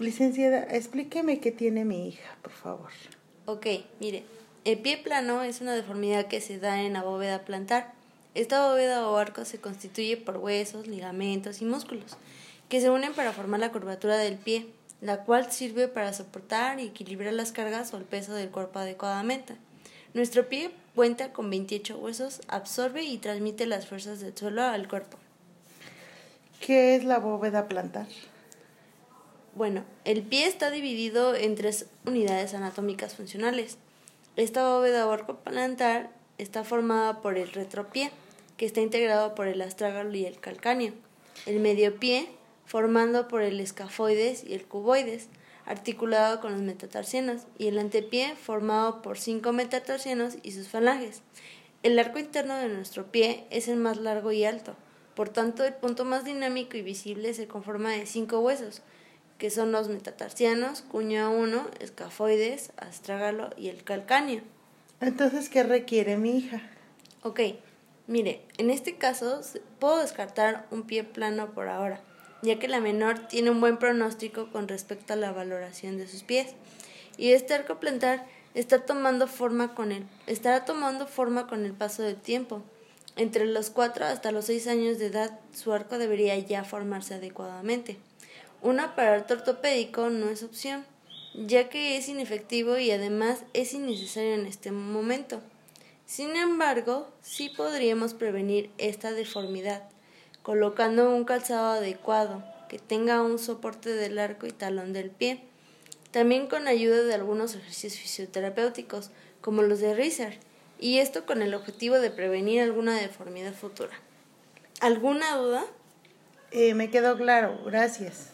Licenciada, explíqueme qué tiene mi hija, por favor. Ok, mire, el pie plano es una deformidad que se da en la bóveda plantar. Esta bóveda o arco se constituye por huesos, ligamentos y músculos que se unen para formar la curvatura del pie, la cual sirve para soportar y equilibrar las cargas o el peso del cuerpo adecuadamente. Nuestro pie cuenta con 28 huesos, absorbe y transmite las fuerzas del suelo al cuerpo. ¿Qué es la bóveda plantar? Bueno, el pie está dividido en tres unidades anatómicas funcionales. Esta bóveda plantar está formada por el retropié, que está integrado por el astrágalo y el calcáneo, el medio pie, formando por el escafoides y el cuboides, articulado con los metatarsianos, y el antepié formado por cinco metatarsianos y sus falanges. El arco interno de nuestro pie es el más largo y alto, por tanto el punto más dinámico y visible se conforma de cinco huesos, que son los metatarsianos, cuña 1, escafoides, astrágalo y el calcáneo. Entonces, ¿qué requiere mi hija? Ok, mire, en este caso puedo descartar un pie plano por ahora ya que la menor tiene un buen pronóstico con respecto a la valoración de sus pies. Y este arco plantar está tomando forma con el, estará tomando forma con el paso del tiempo. Entre los 4 hasta los 6 años de edad, su arco debería ya formarse adecuadamente. Un aparato ortopédico no es opción, ya que es inefectivo y además es innecesario en este momento. Sin embargo, sí podríamos prevenir esta deformidad colocando un calzado adecuado que tenga un soporte del arco y talón del pie, también con ayuda de algunos ejercicios fisioterapéuticos como los de Riser, y esto con el objetivo de prevenir alguna deformidad futura. ¿Alguna duda? Eh, me quedó claro, gracias.